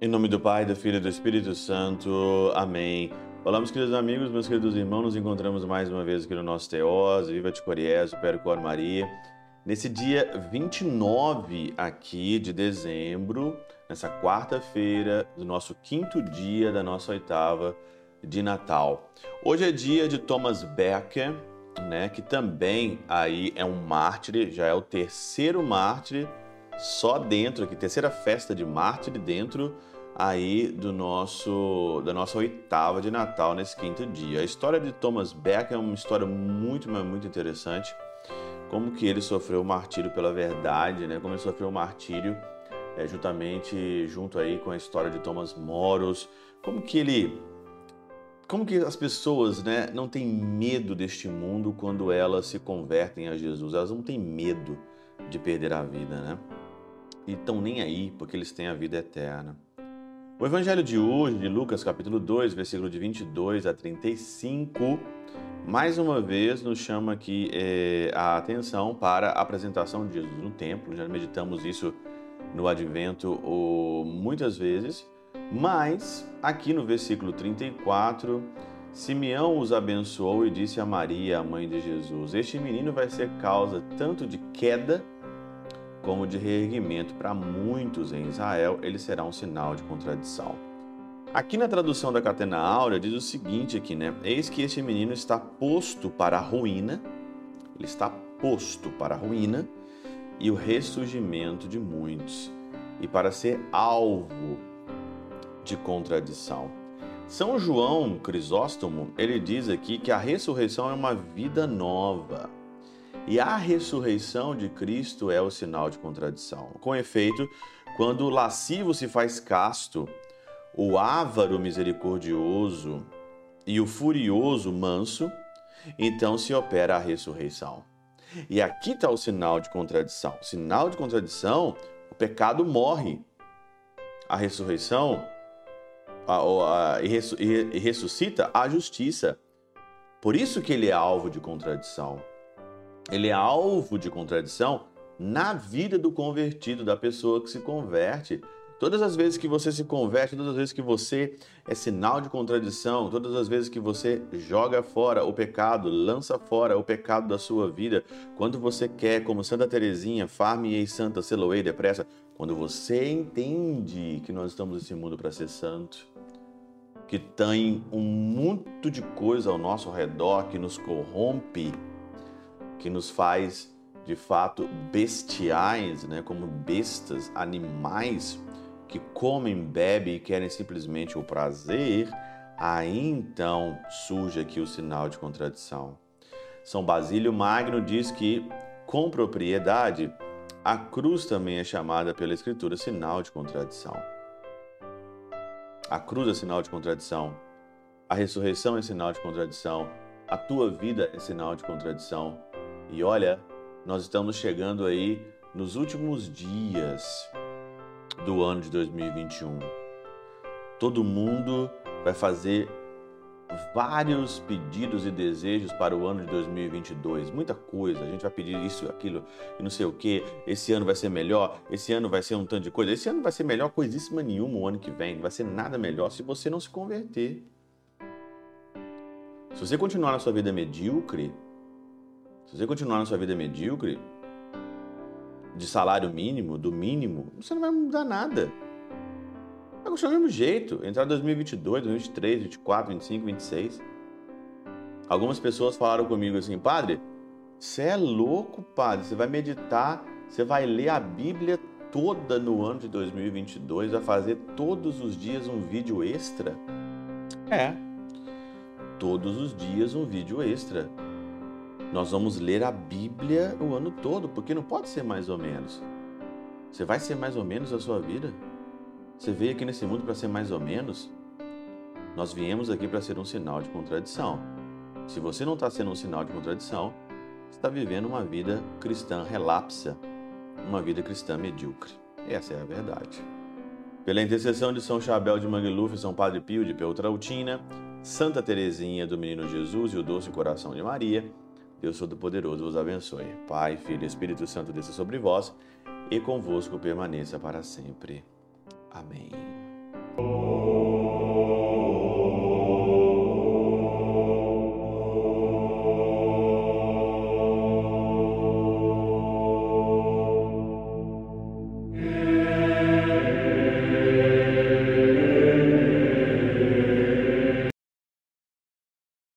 Em nome do Pai, do Filho e do Espírito Santo. Amém. Olá, meus queridos amigos, meus queridos irmãos, nos encontramos mais uma vez aqui no nosso Teós, Viva de Coriés, Percor Maria. Nesse dia 29 aqui de dezembro, nessa quarta-feira do nosso quinto dia da nossa oitava de Natal. Hoje é dia de Thomas Becker, né, que também aí é um mártir, já é o terceiro mártir só dentro aqui, terceira festa de mártir dentro aí do nosso da nossa oitava de Natal nesse quinto dia. A história de Thomas Beck é uma história muito, muito interessante. Como que ele sofreu o martírio pela verdade, né? Como ele sofreu o martírio é, juntamente junto aí com a história de Thomas Moros. Como que ele como que as pessoas né, não têm medo deste mundo quando elas se convertem a Jesus? Elas não têm medo de perder a vida, né? E estão nem aí porque eles têm a vida eterna. O evangelho de hoje, de Lucas capítulo 2, versículo de 22 a 35, mais uma vez nos chama aqui é, a atenção para a apresentação de Jesus no templo. Já meditamos isso no advento ou, muitas vezes. Mas, aqui no versículo 34, Simeão os abençoou e disse a Maria, a mãe de Jesus: Este menino vai ser causa tanto de queda como de reerguimento para muitos em Israel, ele será um sinal de contradição. Aqui na tradução da Catena Áurea diz o seguinte aqui, né? Eis que este menino está posto para a ruína, ele está posto para a ruína e o ressurgimento de muitos, e para ser alvo de contradição. São João Crisóstomo, ele diz aqui que a ressurreição é uma vida nova. E a ressurreição de Cristo é o sinal de contradição. Com efeito, quando o lascivo se faz casto, o avaro misericordioso e o furioso manso, então se opera a ressurreição. E aqui está o sinal de contradição. Sinal de contradição, o pecado morre. A ressurreição a, a, a, e ressuscita a justiça. Por isso que ele é alvo de contradição ele é alvo de contradição na vida do convertido, da pessoa que se converte. Todas as vezes que você se converte, todas as vezes que você é sinal de contradição, todas as vezes que você joga fora o pecado, lança fora o pecado da sua vida, quando você quer, como Santa Teresinha, farme e santa, seloei depressa, quando você entende que nós estamos nesse mundo para ser santo, que tem um muito de coisa ao nosso redor que nos corrompe, que nos faz de fato bestiais, né, como bestas, animais que comem, bebem e querem simplesmente o prazer, aí então surge aqui o sinal de contradição. São Basílio Magno diz que, com propriedade, a cruz também é chamada pela Escritura sinal de contradição. A cruz é sinal de contradição. A ressurreição é sinal de contradição. A tua vida é sinal de contradição. E olha, nós estamos chegando aí nos últimos dias do ano de 2021. Todo mundo vai fazer vários pedidos e desejos para o ano de 2022. Muita coisa. A gente vai pedir isso, aquilo e não sei o que. Esse ano vai ser melhor. Esse ano vai ser um tanto de coisa. Esse ano vai ser melhor coisíssima nenhuma o ano que vem. Não vai ser nada melhor se você não se converter. Se você continuar na sua vida medíocre, se você continuar na sua vida medíocre, de salário mínimo, do mínimo, você não vai mudar nada. Vai continuar do mesmo jeito. Entrar em 2022, 2023, 2024, 2025, 2026. Algumas pessoas falaram comigo assim, padre, você é louco, padre. Você vai meditar, você vai ler a Bíblia toda no ano de 2022, vai fazer todos os dias um vídeo extra? É. Todos os dias um vídeo extra. Nós vamos ler a Bíblia o ano todo, porque não pode ser mais ou menos. Você vai ser mais ou menos a sua vida? Você veio aqui nesse mundo para ser mais ou menos? Nós viemos aqui para ser um sinal de contradição. Se você não está sendo um sinal de contradição, está vivendo uma vida cristã relapsa, uma vida cristã medíocre. Essa é a verdade. Pela intercessão de São Chabel de Mangluf, São Padre Pio de Peltrautina, Santa Teresinha do Menino Jesus e o Doce Coração de Maria, Deus Todo-Poderoso vos abençoe. Pai, Filho e Espírito Santo desça sobre vós e convosco permaneça para sempre. Amém.